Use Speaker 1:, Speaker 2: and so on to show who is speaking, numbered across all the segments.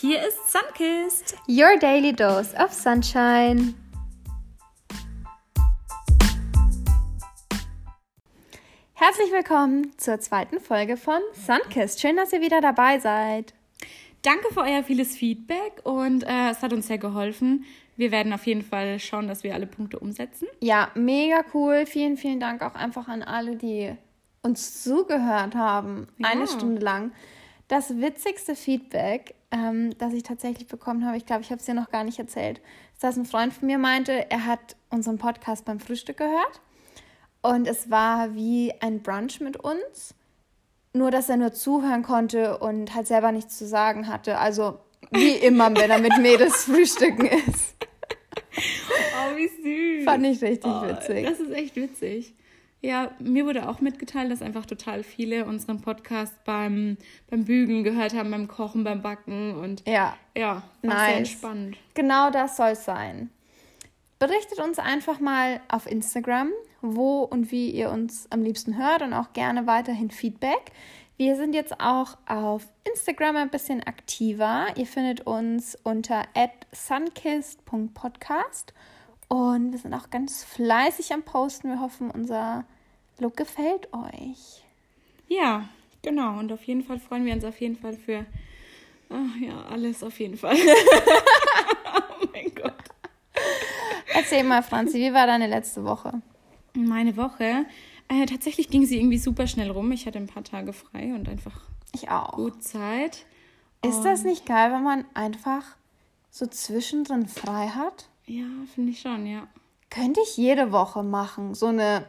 Speaker 1: Hier ist Sunkist.
Speaker 2: Your daily dose of sunshine. Herzlich willkommen zur zweiten Folge von Sunkist. Schön, dass ihr wieder dabei seid.
Speaker 1: Danke für euer vieles Feedback und äh, es hat uns sehr geholfen. Wir werden auf jeden Fall schauen, dass wir alle Punkte umsetzen.
Speaker 2: Ja, mega cool. Vielen, vielen Dank auch einfach an alle, die uns zugehört haben.
Speaker 1: Ja.
Speaker 2: Eine Stunde lang. Das witzigste Feedback, ähm, das ich tatsächlich bekommen habe, ich glaube, ich habe es dir noch gar nicht erzählt, ist, dass ein Freund von mir meinte, er hat unseren Podcast beim Frühstück gehört. Und es war wie ein Brunch mit uns. Nur, dass er nur zuhören konnte und halt selber nichts zu sagen hatte. Also, wie immer, wenn er mit Mädels frühstücken ist.
Speaker 1: Oh, wie süß.
Speaker 2: Fand ich richtig
Speaker 1: Oh,
Speaker 2: witzig.
Speaker 1: Das ist echt witzig. Ja, mir wurde auch mitgeteilt, dass einfach total viele unseren Podcast beim, beim Bügeln gehört haben, beim Kochen, beim Backen und
Speaker 2: Ja,
Speaker 1: ja, war sehr
Speaker 2: Nice.
Speaker 1: entspannt.
Speaker 2: genau das soll es sein. Berichtet uns einfach mal auf Instagram, wo und wie ihr uns am liebsten hört und auch gerne weiterhin Feedback. Wir sind jetzt auch auf Instagram ein bisschen aktiver. Ihr findet uns unter sunkist.podcast und wir sind auch ganz fleißig am Posten. Wir hoffen, unser Look gefällt euch.
Speaker 1: Ja, genau. Und auf jeden Fall freuen wir uns auf jeden Fall für ach ja, alles auf jeden Fall. oh mein Gott.
Speaker 2: Erzähl mal, Franzi, wie war deine letzte Woche?
Speaker 1: Meine Woche. Äh, tatsächlich ging sie irgendwie super schnell rum. Ich hatte ein paar Tage frei und einfach
Speaker 2: Ich auch.
Speaker 1: gut Zeit.
Speaker 2: Ist das nicht geil, wenn man einfach so zwischendrin frei hat?
Speaker 1: Ja, finde ich schon, ja.
Speaker 2: Könnte ich jede Woche machen, so eine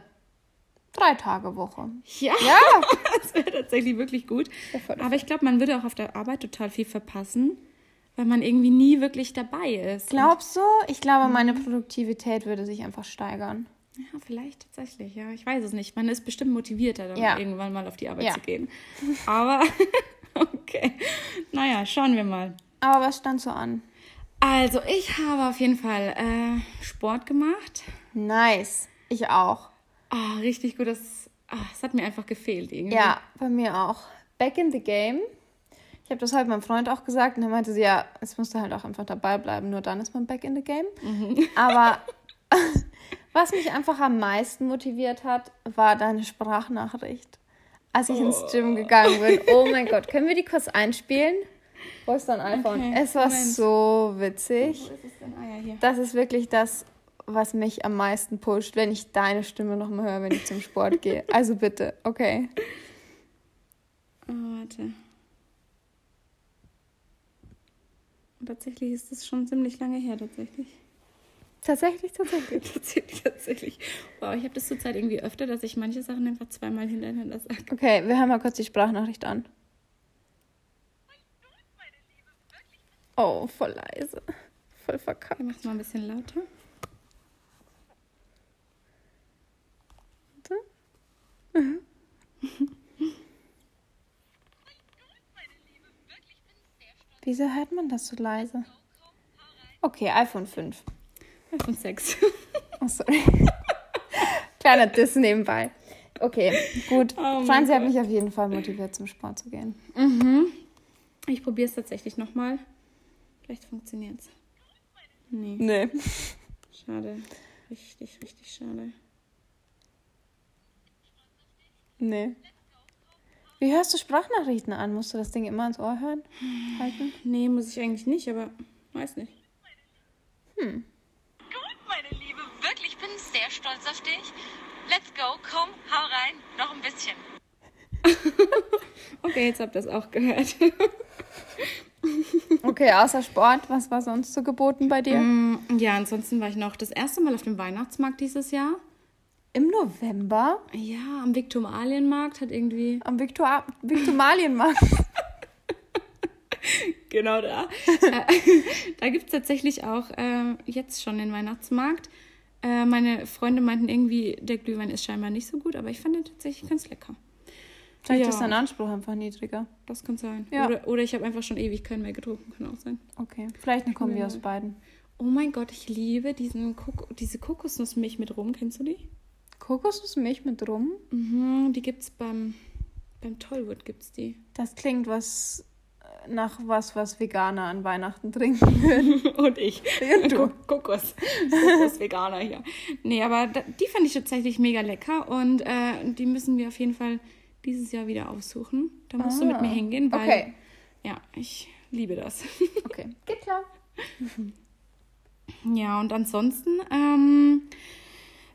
Speaker 2: Drei-Tage-Woche.
Speaker 1: Ja,
Speaker 2: Ja,
Speaker 1: das wäre tatsächlich wirklich gut. Aber ich glaube, man würde auch auf der Arbeit total viel verpassen, weil man irgendwie nie wirklich dabei ist.
Speaker 2: glaubst du? Ich glaube, meine Produktivität würde sich einfach steigern.
Speaker 1: Ja, vielleicht tatsächlich, ja. Ich weiß es nicht. Man ist bestimmt motivierter, dann
Speaker 2: Ja.
Speaker 1: irgendwann mal auf die Arbeit
Speaker 2: Ja.
Speaker 1: zu gehen. Aber, okay. Naja, schauen wir mal.
Speaker 2: Aber was stand so an?
Speaker 1: Also, ich habe auf jeden Fall äh, Sport gemacht.
Speaker 2: Nice. Ich auch.
Speaker 1: Ah, richtig gut. Das, ah, das hat mir einfach gefehlt irgendwie.
Speaker 2: Ja, bei mir auch. Back in the game. Ich habe das halt meinem Freund auch gesagt und er meinte sie, ja, es musste halt auch einfach dabei bleiben, nur dann ist man back in the game. Aber was mich einfach am meisten motiviert hat, war deine Sprachnachricht. Als ich ins Gym gegangen bin. Oh mein Gott, können wir die kurz einspielen? Wo ist dein iPhone?
Speaker 1: Okay,
Speaker 2: es war
Speaker 1: Moment.
Speaker 2: so witzig.
Speaker 1: Wo ist es denn? Ah, ja, hier.
Speaker 2: Das ist wirklich das, was mich am meisten pusht, wenn ich deine Stimme nochmal höre, wenn ich zum Sport gehe. Also bitte, okay.
Speaker 1: Oh, warte. Tatsächlich ist das schon ziemlich lange her, tatsächlich.
Speaker 2: Tatsächlich, tatsächlich.
Speaker 1: Tatsächlich, tatsächlich. Wow, ich habe das zurzeit irgendwie öfter, dass ich manche Sachen einfach zweimal hintereinander sage.
Speaker 2: Okay, wir hören mal kurz die Sprachnachricht an. Oh, voll leise. Voll verkackt.
Speaker 1: Ich mach's mal ein bisschen lauter.
Speaker 2: Wieso hört man das so leise? Okay, iPhone 5.
Speaker 1: iPhone 6.
Speaker 2: Oh, sorry. Kleiner Diss nebenbei. Okay, gut.
Speaker 1: Oh
Speaker 2: Franzi hat mich auf jeden Fall motiviert, zum Sport zu gehen.
Speaker 1: Ich probiere es tatsächlich nochmal. Vielleicht funktioniert's. Nee,
Speaker 2: Nee.
Speaker 1: schade. Richtig, richtig schade.
Speaker 2: Nee. Wie hörst du Sprachnachrichten an? Musst du das Ding immer ins Ohr hören? Halten?
Speaker 1: Nee, muss ich eigentlich nicht, aber weiß nicht.
Speaker 3: Gut, meine Liebe, wirklich, ich bin sehr stolz auf dich. Let's go, komm, hau rein, noch ein bisschen.
Speaker 1: Okay, jetzt habt ihr es auch gehört.
Speaker 2: Okay, außer Sport, was war sonst so geboten bei dir?
Speaker 1: Mm, ja, ansonsten war ich noch das erste Mal auf dem Weihnachtsmarkt dieses Jahr.
Speaker 2: Im November
Speaker 1: Ja, am Viktualienmarkt hat irgendwie.
Speaker 2: am Viktor Viktumalienmarkt.
Speaker 1: Genau da. Äh, da gibt es tatsächlich auch äh, jetzt schon den Weihnachtsmarkt. Äh, meine Freunde meinten irgendwie, der Glühwein ist scheinbar nicht so gut, aber ich fand den tatsächlich ganz lecker.
Speaker 2: Vielleicht
Speaker 1: Ja.
Speaker 2: ist dein Anspruch einfach niedriger.
Speaker 1: Das kann sein.
Speaker 2: Ja.
Speaker 1: Oder, oder ich habe einfach schon ewig keinen mehr getrunken, kann auch sein.
Speaker 2: Okay, vielleicht eine Kombi aus beiden.
Speaker 1: Oh mein Gott, ich liebe diesen Kok diese Kokosnussmilch mit rum. Kennst du die?
Speaker 2: Kokosnussmilch mit rum?
Speaker 1: Mhm, die gibt's beim, beim Tollwood gibt's die.
Speaker 2: Das klingt was nach was, was Veganer an Weihnachten trinken würden.
Speaker 1: Und ich.
Speaker 2: Und du.
Speaker 1: Kokos. Kokos Veganer hier. Nee, aber die fand ich tatsächlich mega lecker und äh, die müssen wir auf jeden Fall dieses Jahr wieder aussuchen. Da musst du mit
Speaker 2: Ah,
Speaker 1: mir hingehen, weil
Speaker 2: okay.
Speaker 1: ja, ich liebe das.
Speaker 2: Okay, geht klar.
Speaker 1: Ja, und ansonsten, ähm,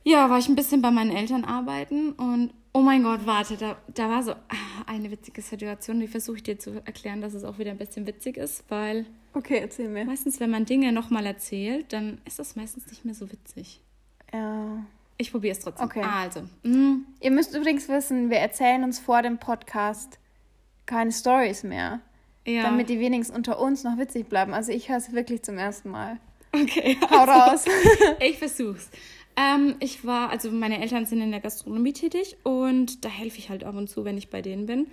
Speaker 1: ja, war ich ein bisschen bei meinen Eltern arbeiten und oh mein Gott, warte, da, da war so ah, eine witzige Situation, die versuche ich dir zu erklären, dass es auch wieder ein bisschen witzig ist, weil
Speaker 2: Okay, erzähl mir.
Speaker 1: meistens, wenn man Dinge nochmal erzählt, dann ist das meistens nicht mehr so witzig.
Speaker 2: Ja.
Speaker 1: Ich probiere es trotzdem.
Speaker 2: Okay.
Speaker 1: Also, mh,
Speaker 2: Ihr müsst übrigens wissen, wir erzählen uns vor dem Podcast keine Stories mehr.
Speaker 1: ja.
Speaker 2: Damit die wenigstens unter uns noch witzig bleiben. Also ich höre es wirklich zum ersten Mal.
Speaker 1: okay.
Speaker 2: Hau raus.
Speaker 1: Ich versuch's. Ähm, ich war, also meine Eltern sind in der Gastronomie tätig und da helfe ich halt ab und zu, wenn ich bei denen bin.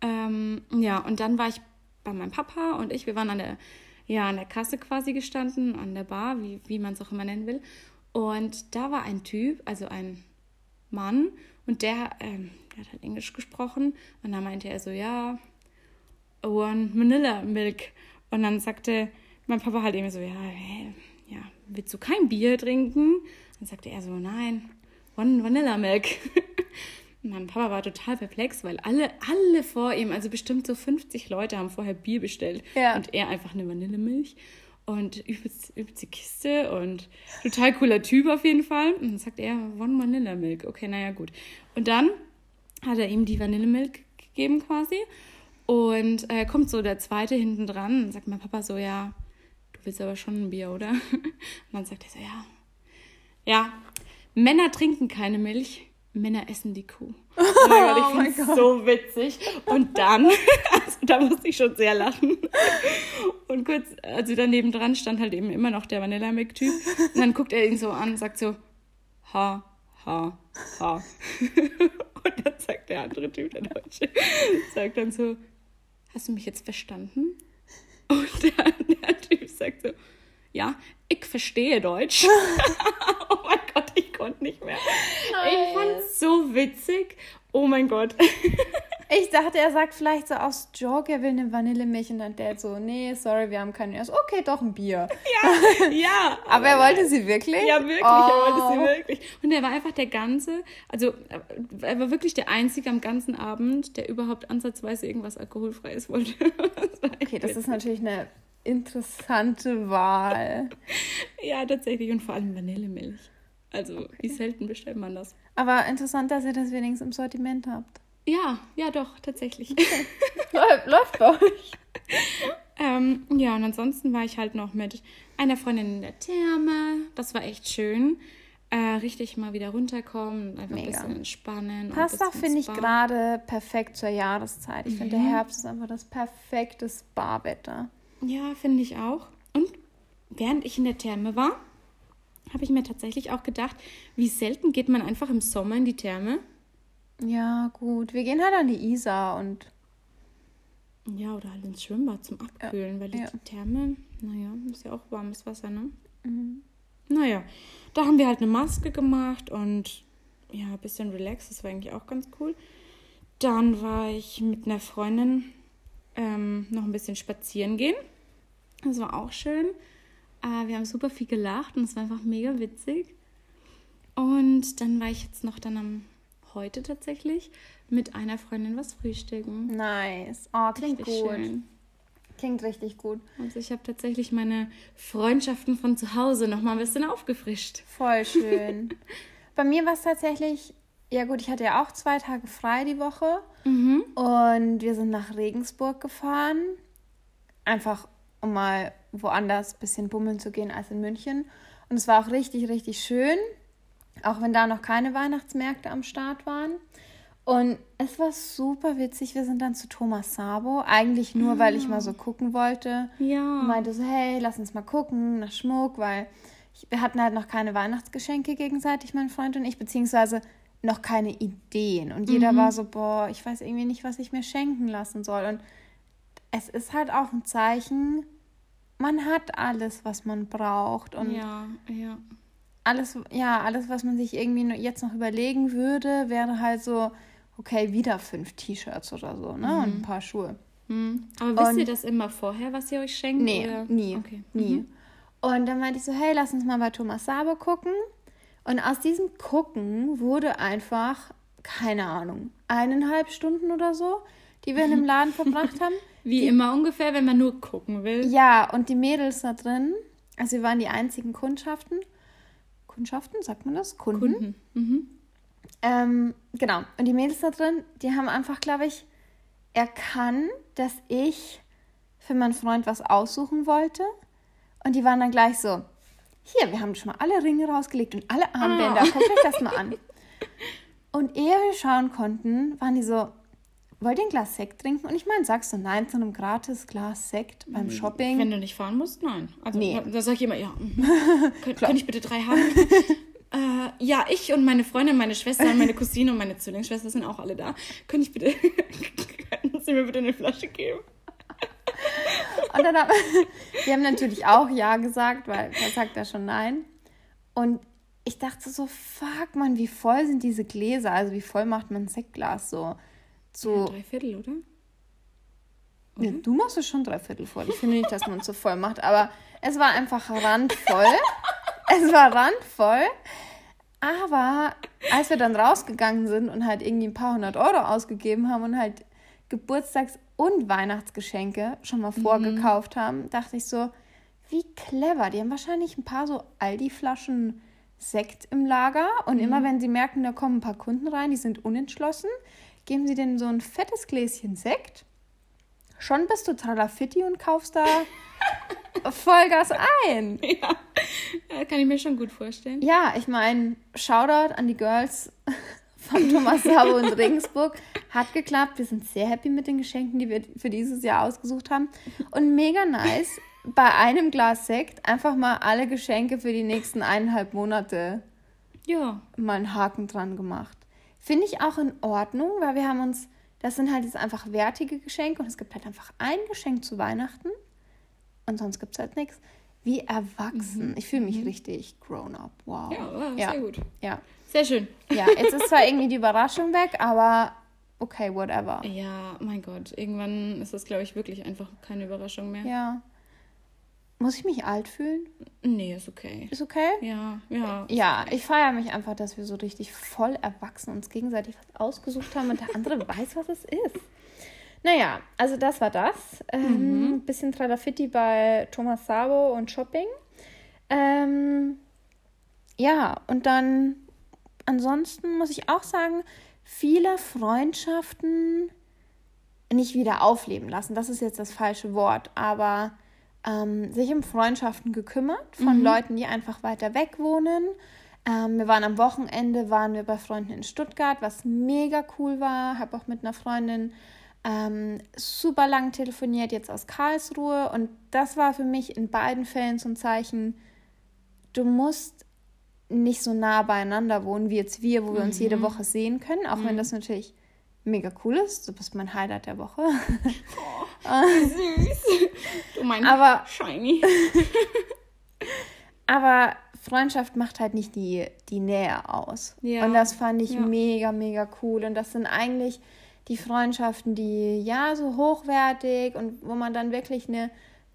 Speaker 1: Ähm, ja, und dann war ich bei meinem Papa und ich, wir waren an der, ja, an der Kasse quasi gestanden, an der Bar, wie, wie man es auch immer nennen will. Und da war ein Typ, also ein Mann, und der, ähm, der hat halt Englisch gesprochen. Und dann meinte er so, ja, One Manila Milk. Und dann sagte mein Papa halt eben so, ja, hä, ja, willst du kein Bier trinken? Dann sagte er so, nein, One Vanilla Milk. Mein Papa war total perplex, weil alle, alle vor ihm, also bestimmt so 50 Leute haben vorher Bier bestellt.
Speaker 2: Ja.
Speaker 1: Und er einfach eine Vanillemilch. Und übelst, übelst die Kiste und total cooler Typ auf jeden Fall. Und dann sagt er, One Vanilla Milk. Okay, naja, gut. Und dann hat er ihm die Vanillemilk gegeben quasi. Und äh, kommt so der zweite hinten dran und sagt mein Papa so, ja, du willst aber schon ein Bier, oder? Und dann sagt er so, ja. Ja, Männer trinken keine Milch, Männer essen die Kuh. Oh mein Gott, ich
Speaker 2: Oh
Speaker 1: find's
Speaker 2: Gott.
Speaker 1: so witzig. Und dann, also da musste ich schon sehr lachen. Und kurz, also daneben dran stand halt eben immer noch der Vanillamilk-Typ. Und dann guckt er ihn so an und sagt so, ha, ha, ha. Und dann sagt der andere Typ, der Deutsche, sagt dann so, hast du mich jetzt verstanden? Und der, der Typ sagt so, ja, ich verstehe Deutsch. oh mein Gott, ich konnte nicht mehr. Ich fand's so witzig. Oh mein Gott.
Speaker 2: Ich dachte, er sagt vielleicht so aus Joke, er will eine Vanillemilch und dann der so, nee, sorry, wir haben keine. Er so, okay, doch ein Bier.
Speaker 1: ja, ja.
Speaker 2: Aber er wollte sie wirklich?
Speaker 1: Ja, wirklich,
Speaker 2: oh.
Speaker 1: er wollte sie wirklich. Und er war einfach der ganze, also er war wirklich der Einzige am ganzen Abend, der überhaupt ansatzweise irgendwas Alkoholfreies wollte.
Speaker 2: Okay, das ist natürlich eine interessante Wahl.
Speaker 1: Ja, tatsächlich. Und vor allem Vanillemilch. Also, wie selten bestellt man das?
Speaker 2: Aber interessant, dass ihr das wenigstens im Sortiment habt.
Speaker 1: Ja, ja, doch, tatsächlich.
Speaker 2: Läuft, läuft bei euch.
Speaker 1: ähm, ja, und ansonsten war ich halt noch mit einer Freundin in der Therme. Das war echt schön. Äh, richtig mal wieder runterkommen, einfach
Speaker 2: Mega.
Speaker 1: ein bisschen entspannen.
Speaker 2: Passt auch, finde ich, gerade perfekt zur Jahreszeit. Ich finde,
Speaker 1: Mhm.
Speaker 2: der Herbst ist einfach das perfekte Spa-Wetter.
Speaker 1: Ja, finde ich auch. Und während ich in der Therme war, habe ich mir tatsächlich auch gedacht, wie selten geht man einfach im Sommer in die Therme.
Speaker 2: Ja, gut. Wir gehen halt an die Isar und
Speaker 1: Ja, oder halt ins Schwimmbad zum Abkühlen, weil die
Speaker 2: ja.
Speaker 1: Therme, naja, ist ja auch warmes Wasser, ne?
Speaker 2: Mhm.
Speaker 1: Naja, da haben wir halt eine Maske gemacht und ja, ein bisschen relaxed, das war eigentlich auch ganz cool. Dann war ich mit einer Freundin ähm, noch ein bisschen spazieren gehen. Das war auch schön. Äh, wir haben super viel gelacht und es war einfach mega witzig. Und dann war ich jetzt noch dann am heute tatsächlich mit einer Freundin was frühstücken.
Speaker 2: nice. Oh, klingt
Speaker 1: Richtig
Speaker 2: gut.
Speaker 1: schön.
Speaker 2: Klingt richtig gut.
Speaker 1: Also ich habe tatsächlich meine Freundschaften von zu Hause noch mal ein bisschen aufgefrischt.
Speaker 2: Voll schön. Bei mir war es tatsächlich, ja gut, ich hatte ja auch zwei Tage frei die Woche
Speaker 1: Mhm.
Speaker 2: und wir sind nach Regensburg gefahren. Einfach, um mal woanders ein bisschen bummeln zu gehen als in München. Und es war auch richtig, richtig schön, auch wenn da noch keine Weihnachtsmärkte am Start waren. Und es war super witzig. Wir sind dann zu Thomas Sabo, eigentlich nur, weil ich mal so gucken wollte.
Speaker 1: Ja.
Speaker 2: Und meinte so, hey, lass uns mal gucken nach Schmuck, weil ich, wir hatten halt noch keine Weihnachtsgeschenke gegenseitig, mein Freund und ich, beziehungsweise noch keine Ideen. Und jeder war so, boah, ich weiß irgendwie nicht, was ich mir schenken lassen soll. Und es ist halt auch ein Zeichen, man hat alles, was man braucht. Und
Speaker 1: ja, ja.
Speaker 2: alles, ja, alles, was man sich irgendwie jetzt noch überlegen würde, wäre halt so, okay, wieder fünf T-Shirts oder so, ne? Und ein paar Schuhe.
Speaker 1: Hm. Aber wisst
Speaker 2: Und-
Speaker 1: ihr das immer vorher, was ihr euch schenkt?
Speaker 2: Nee,
Speaker 1: oder?
Speaker 2: nie.
Speaker 1: Okay.
Speaker 2: Nie.
Speaker 1: Mhm.
Speaker 2: Und dann meinte ich so, hey, lass uns mal bei Thomas Sabo gucken. Und aus diesem Gucken wurde einfach, keine Ahnung, eineinhalb Stunden oder so, die wir in dem Laden verbracht haben.
Speaker 1: Wie immer ungefähr, wenn man nur gucken will.
Speaker 2: Ja, und die Mädels da drin, also wir waren die einzigen Kundschaften. Kundschaften, sagt man das? Kunden.
Speaker 1: Kunden. Mhm.
Speaker 2: Ähm, genau. Und die Mädels da drin, die haben einfach, glaube ich, erkannt, dass ich für meinen Freund was aussuchen wollte. Und die waren dann gleich so, hier, wir haben schon mal alle Ringe rausgelegt und alle Armbänder. Guckt euch das mal an. Und ehe wir schauen konnten, waren die so, wollt ihr ein Glas Sekt trinken? Und ich meine, sagst du nein zu einem gratis Glas Sekt beim Shopping?
Speaker 1: Wenn du nicht fahren musst, nein. Also,
Speaker 2: Nee.
Speaker 1: Da sag ich immer, ja. mhm. Kön könnte ich bitte drei haben? äh, ja, ich und meine Freundin, meine Schwester und meine Cousine und meine Zwillingsschwester sind auch alle da. Könnte ich bitte, könnten Sie mir bitte eine Flasche geben?
Speaker 2: Und dann haben, die haben natürlich auch Ja gesagt, weil wer sagt da schon Nein. Und ich dachte so, fuck man, wie voll sind diese Gläser? Also wie voll macht man ein Sektglas so? So,
Speaker 1: Drei Viertel, oder?
Speaker 2: ja, du machst es schon drei Viertel voll. Ich finde nicht, dass man es so voll macht, aber es war einfach randvoll. es war randvoll. Aber als wir dann rausgegangen sind und halt irgendwie ein paar hundert Euro ausgegeben haben und halt Geburtstags- und Weihnachtsgeschenke schon mal vorgekauft haben, dachte ich so, wie clever. Die haben wahrscheinlich ein paar so Aldi-Flaschen Sekt im Lager und immer wenn sie merken, da kommen ein paar Kunden rein, die sind unentschlossen, geben sie denen so ein fettes Gläschen Sekt. Schon bist du Tralafitti und kaufst da Vollgas ein.
Speaker 1: Ja, ja, kann ich mir schon gut vorstellen.
Speaker 2: Ja, ich meine, Shoutout an die Girls von Thomas Sabo und Regensburg. Hat geklappt. Wir sind sehr happy mit den Geschenken, die wir für dieses Jahr ausgesucht haben. Und mega nice, bei einem Glas Sekt einfach mal alle Geschenke für die nächsten eineinhalb Monate
Speaker 1: Ja,
Speaker 2: mal einen Haken dran gemacht. Finde ich auch in Ordnung, weil wir haben uns, das sind halt jetzt einfach wertige Geschenke und es gibt halt einfach ein Geschenk zu Weihnachten und sonst gibt es halt nichts. Wie erwachsen. Ich fühle mich richtig grown up. Wow.
Speaker 1: ja, war
Speaker 2: ja.
Speaker 1: sehr gut.
Speaker 2: Ja.
Speaker 1: Sehr schön.
Speaker 2: ja, jetzt ist zwar irgendwie die Überraschung weg, aber okay, whatever.
Speaker 1: Ja, mein Gott, irgendwann ist das, glaube ich, wirklich einfach keine Überraschung mehr.
Speaker 2: Ja. Muss ich mich alt fühlen?
Speaker 1: Nee, ist okay.
Speaker 2: Ist okay?
Speaker 1: Ja, ja.
Speaker 2: Ja, ich feiere mich einfach, dass wir so richtig voll erwachsen uns gegenseitig was ausgesucht haben und der andere weiß, was es ist. Naja, also das war das. Ähm, Bisschen Tralafitti bei Thomas Sabo und Shopping. Ähm, ja, und dann ansonsten muss ich auch sagen, viele Freundschaften nicht wieder aufleben lassen. Das ist jetzt das falsche Wort, aber ähm, sich um Freundschaften gekümmert von Leuten, die einfach weiter weg wohnen. Ähm, wir waren am Wochenende, waren wir bei Freunden in Stuttgart, was mega cool war. Habe auch mit einer Freundin ähm, super lang telefoniert, jetzt aus Karlsruhe. Und das war für mich in beiden Fällen so ein Zeichen, du musst nicht so nah beieinander wohnen wie jetzt wir, wo wir uns jede Woche sehen können, auch wenn das natürlich mega cool ist. Du bist mein Highlight der Woche.
Speaker 1: Süß. Du mein
Speaker 2: Aber-
Speaker 1: Shiny.
Speaker 2: Aber Freundschaft macht halt nicht die, die Nähe aus.
Speaker 1: Ja.
Speaker 2: Und das fand ich
Speaker 1: Ja.
Speaker 2: mega, mega cool. Und das sind eigentlich die Freundschaften, die ja so hochwertig und wo man dann wirklich eine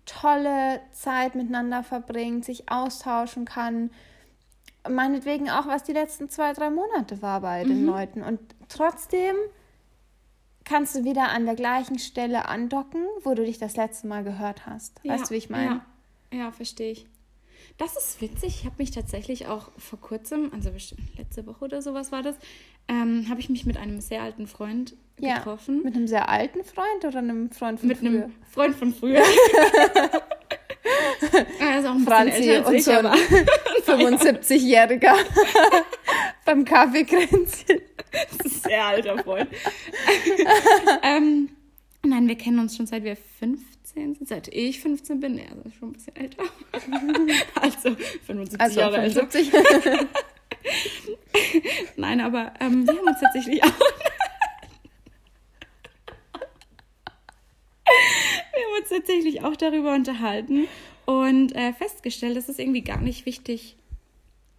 Speaker 2: tolle Zeit miteinander verbringt, sich austauschen kann. Meinetwegen auch, was die letzten zwei, drei Monate war bei den
Speaker 1: Mhm.
Speaker 2: Leuten. Und trotzdem kannst du wieder an der gleichen Stelle andocken, wo du dich das letzte Mal gehört hast. Weißt du, wie ich meine?
Speaker 1: Ja, ja verstehe ich. Das ist witzig. Ich habe mich tatsächlich auch vor kurzem, also bestimmt letzte Woche oder sowas war das, ähm, habe ich mich mit einem sehr alten Freund
Speaker 2: Ja.
Speaker 1: getroffen.
Speaker 2: Mit einem sehr alten Freund oder einem Freund von
Speaker 1: Mit
Speaker 2: früher?
Speaker 1: einem Freund von früher. er ist auch ein
Speaker 2: Franzi
Speaker 1: älter
Speaker 2: und
Speaker 1: ich,
Speaker 2: so ein
Speaker 1: aber
Speaker 2: 75-Jähriger beim Kaffeekränzchen.
Speaker 1: Sehr alter Freund. ähm, nein, wir kennen uns schon seit wir 15 sind. Seit ich 15 bin. Er ist schon ein bisschen älter. also 75
Speaker 2: Also
Speaker 1: Jahre älter.
Speaker 2: 75.
Speaker 1: Nein, aber ähm, wir haben uns tatsächlich auch. wir haben uns tatsächlich auch darüber unterhalten und äh, festgestellt, dass es irgendwie gar nicht wichtig,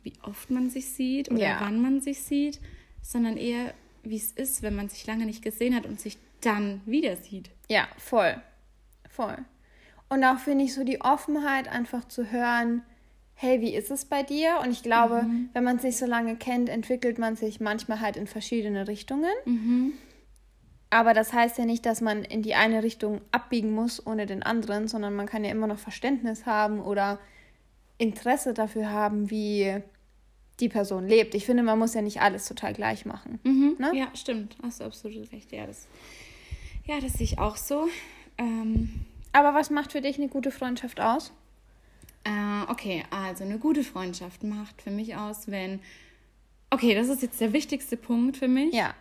Speaker 1: wie oft man sich sieht oder
Speaker 2: Ja.
Speaker 1: wann man sich sieht, sondern eher, wie es ist, wenn man sich lange nicht gesehen hat und sich dann wieder sieht.
Speaker 2: Ja, voll. Voll. Und auch finde ich so die Offenheit, einfach zu hören, hey, wie ist es bei dir? Und ich glaube,
Speaker 1: Mhm.
Speaker 2: wenn man sich so lange kennt, entwickelt man sich manchmal halt in verschiedene Richtungen.
Speaker 1: Mhm.
Speaker 2: Aber das heißt ja nicht, dass man in die eine Richtung abbiegen muss ohne den anderen, sondern man kann ja immer noch Verständnis haben oder Interesse dafür haben, wie die Person lebt. Ich finde, man muss ja nicht alles total gleich machen. Ne?
Speaker 1: Ja, stimmt. Hast du absolut recht. Ja, das, ja, das sehe ich auch so. Ähm,
Speaker 2: Aber was macht für dich eine gute Freundschaft aus?
Speaker 1: Äh, okay, also eine gute Freundschaft macht für mich aus, wenn. Okay, das ist jetzt der wichtigste Punkt für mich.
Speaker 2: Ja.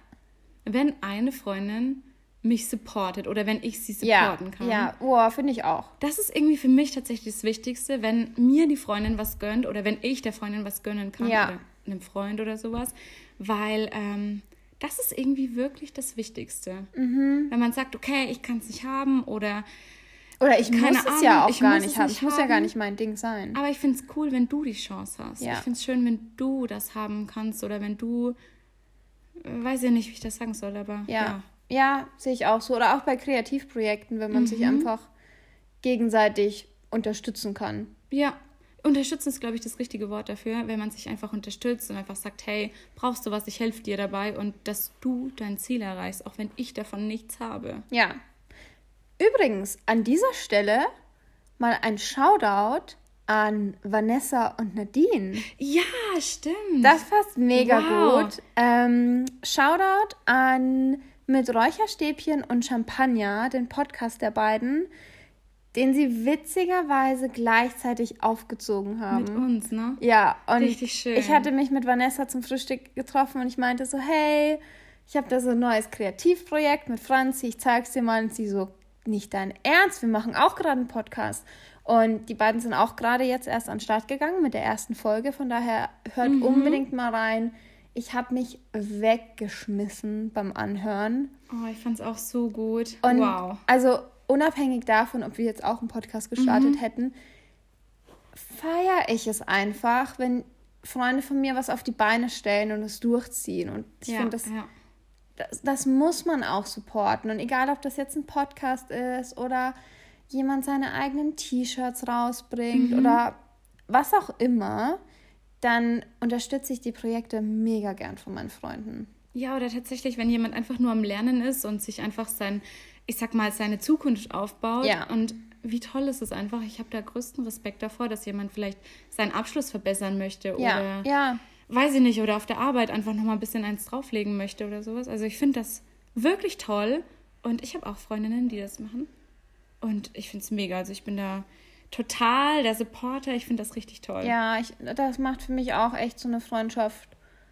Speaker 1: Wenn eine Freundin mich supportet oder wenn ich sie
Speaker 2: Ja,
Speaker 1: supporten kann.
Speaker 2: ja, oh, finde ich auch.
Speaker 1: Das ist irgendwie für mich tatsächlich das Wichtigste, wenn mir die Freundin was gönnt oder wenn ich der Freundin was gönnen kann
Speaker 2: Ja.
Speaker 1: oder einem Freund oder sowas. Weil ähm, das ist irgendwie wirklich das Wichtigste.
Speaker 2: Mhm.
Speaker 1: Wenn man sagt, okay, ich kann es nicht haben oder
Speaker 2: Oder ich
Speaker 1: Keine
Speaker 2: muss es ja auch
Speaker 1: ich
Speaker 2: gar nicht haben.
Speaker 1: nicht
Speaker 2: Es muss ja gar
Speaker 1: haben.
Speaker 2: nicht mein Ding sein.
Speaker 1: Aber ich finde es cool, wenn du die Chance hast.
Speaker 2: Ja.
Speaker 1: Ich finde es schön, wenn du das haben kannst oder wenn du, weiß ja nicht, wie ich das sagen soll, aber
Speaker 2: Ja.
Speaker 1: ja.
Speaker 2: Ja, sehe ich auch so. Oder auch bei Kreativprojekten, wenn man
Speaker 1: Mhm.
Speaker 2: sich einfach gegenseitig unterstützen kann.
Speaker 1: Ja, unterstützen ist, glaube ich, das richtige Wort dafür, wenn man sich einfach unterstützt und einfach sagt, hey, brauchst du was, ich helfe dir dabei und dass du dein Ziel erreichst, auch wenn ich davon nichts habe.
Speaker 2: Ja. Übrigens, an dieser Stelle mal ein Shoutout an Vanessa und Nadine.
Speaker 1: Ja, stimmt.
Speaker 2: Das passt mega
Speaker 1: Wow.
Speaker 2: gut. Ähm, Shoutout an mit Räucherstäbchen und Champagner, den Podcast der beiden, den sie witzigerweise gleichzeitig aufgezogen haben.
Speaker 1: mit uns, ne?
Speaker 2: Ja, und
Speaker 1: Richtig schön.
Speaker 2: ich hatte mich mit Vanessa zum Frühstück getroffen und ich meinte so, hey, ich habe da so ein neues Kreativprojekt mit Franzi, ich zeig's dir mal. Und sie so, nicht dein Ernst, wir machen auch gerade einen Podcast. Und die beiden sind auch gerade jetzt erst an den Start gegangen mit der ersten Folge, von daher hört
Speaker 1: Mhm.
Speaker 2: unbedingt mal rein. Ich habe mich weggeschmissen beim Anhören.
Speaker 1: Oh, ich fand's auch so gut.
Speaker 2: Und
Speaker 1: wow.
Speaker 2: also unabhängig davon, ob wir jetzt auch einen Podcast gestartet hätten, feiere ich es einfach, wenn Freunde von mir was auf die Beine stellen und es durchziehen. Und ich
Speaker 1: ja,
Speaker 2: finde, das,
Speaker 1: ja.
Speaker 2: das, das muss man auch supporten. Und egal, ob das jetzt ein Podcast ist oder jemand seine eigenen T-Shirts rausbringt
Speaker 1: Mhm.
Speaker 2: oder was auch immer, dann unterstütze ich die Projekte mega gern von meinen Freunden.
Speaker 1: Ja, oder tatsächlich, wenn jemand einfach nur am Lernen ist und sich einfach sein, ich sag mal, seine Zukunft aufbaut.
Speaker 2: Ja.
Speaker 1: Und wie toll ist es einfach. Ich habe da größten Respekt davor, dass jemand vielleicht seinen Abschluss verbessern möchte
Speaker 2: Ja,
Speaker 1: oder
Speaker 2: ja,
Speaker 1: weiß ich nicht, oder auf der Arbeit einfach nochmal ein bisschen eins drauflegen möchte oder sowas. Also ich finde das wirklich toll. Und ich habe auch Freundinnen, die das machen. Und ich finde es mega. Also ich bin da total der Supporter. Ich finde das richtig toll.
Speaker 2: Ja, ich, das macht für mich auch echt so eine Freundschaft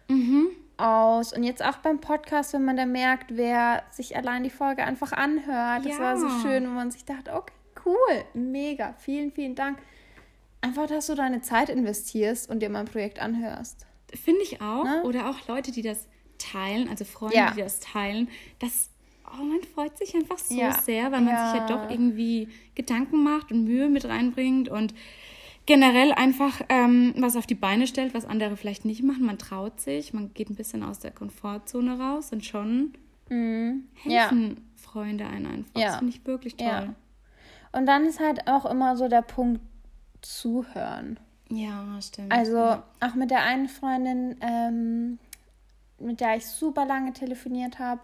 Speaker 1: Mhm.
Speaker 2: aus. Und jetzt auch beim Podcast, wenn man da merkt, wer sich allein die Folge einfach anhört. Das
Speaker 1: Ja.
Speaker 2: war so schön, wo man sich dachte, okay, cool, mega, vielen, vielen Dank. Einfach, dass du deine Zeit investierst und dir mein Projekt anhörst.
Speaker 1: Finde ich auch.
Speaker 2: Ne?
Speaker 1: Oder auch Leute, die das teilen, also Freunde,
Speaker 2: Ja.
Speaker 1: die das teilen. Das, oh, man freut sich einfach so
Speaker 2: Ja.
Speaker 1: sehr, weil man sich ja
Speaker 2: Ja.
Speaker 1: doch irgendwie Gedanken macht und Mühe mit reinbringt und generell einfach ähm, was auf die Beine stellt, was andere vielleicht nicht machen. Man traut sich, man geht ein bisschen aus der Komfortzone raus und schon
Speaker 2: Mhm. Ja.
Speaker 1: helfen Freunde einen einfach.
Speaker 2: Ja.
Speaker 1: Das finde ich wirklich toll.
Speaker 2: Ja. Und dann ist halt auch immer so der Punkt zuhören.
Speaker 1: Ja, stimmt.
Speaker 2: Also
Speaker 1: ja.
Speaker 2: auch mit der einen Freundin, ähm, mit der ich super lange telefoniert habe,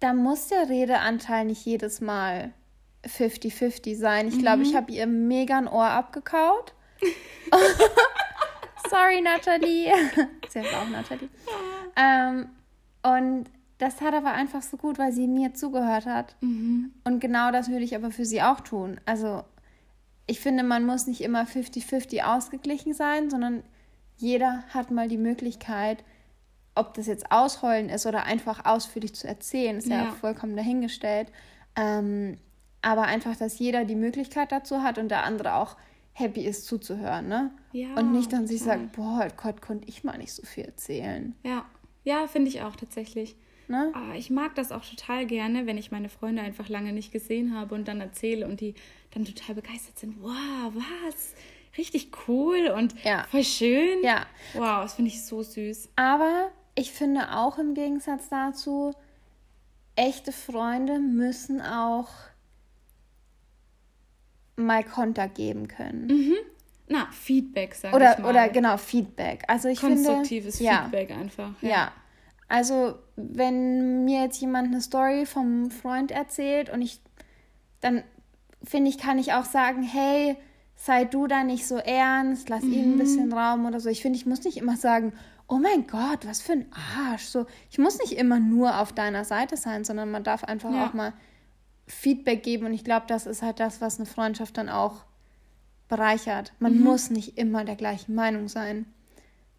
Speaker 2: da muss der Redeanteil nicht jedes Mal 50-50 sein. Ich glaube, ich habe ihr mega ein Ohr abgekaut. Sorry, Nathalie. Sie heißt auch Nathalie. Ähm, und das tat aber einfach so gut, weil sie mir zugehört hat. Und genau das würde ich aber für sie auch tun. Also ich finde, man muss nicht immer 50-50 ausgeglichen sein, sondern jeder hat mal die Möglichkeit, ob das jetzt ausheulen ist oder einfach ausführlich zu erzählen, ist ja,
Speaker 1: Ja.
Speaker 2: vollkommen dahingestellt. Ähm, aber einfach, dass jeder die Möglichkeit dazu hat und der andere auch happy ist zuzuhören, ne?
Speaker 1: Ja,
Speaker 2: und nicht dann sich
Speaker 1: total.
Speaker 2: sagt, boah, Gott, konnte ich mal nicht so viel erzählen,
Speaker 1: Ja, ja finde ich auch tatsächlich.
Speaker 2: ne?
Speaker 1: Ah, ich mag das auch total gerne, wenn ich meine Freunde einfach lange nicht gesehen habe und dann erzähle und die dann total begeistert sind. Wow, was? Richtig cool und
Speaker 2: Ja.
Speaker 1: voll schön.
Speaker 2: Ja.
Speaker 1: Wow, das finde ich so süß.
Speaker 2: Aber ich finde auch im Gegensatz dazu, echte Freunde müssen auch mal Konter geben können.
Speaker 1: Na, Feedback, sag
Speaker 2: Oder,
Speaker 1: ich mal.
Speaker 2: oder genau, Feedback. Also ich
Speaker 1: Konstruktives
Speaker 2: finde, ja,
Speaker 1: Feedback einfach.
Speaker 2: Ja. Also, wenn mir jetzt jemand eine Story vom Freund erzählt und ich, dann finde ich, kann ich auch sagen, hey, sei du da nicht so ernst, lass ihm ein bisschen Raum oder so. Ich finde, ich muss nicht immer sagen, oh mein Gott, was für ein Arsch. So, ich muss nicht immer nur auf deiner Seite sein, sondern man darf einfach
Speaker 1: Ja.
Speaker 2: auch mal Feedback geben. Und ich glaube, das ist halt das, was eine Freundschaft dann auch bereichert. Man muss nicht immer der gleichen Meinung sein.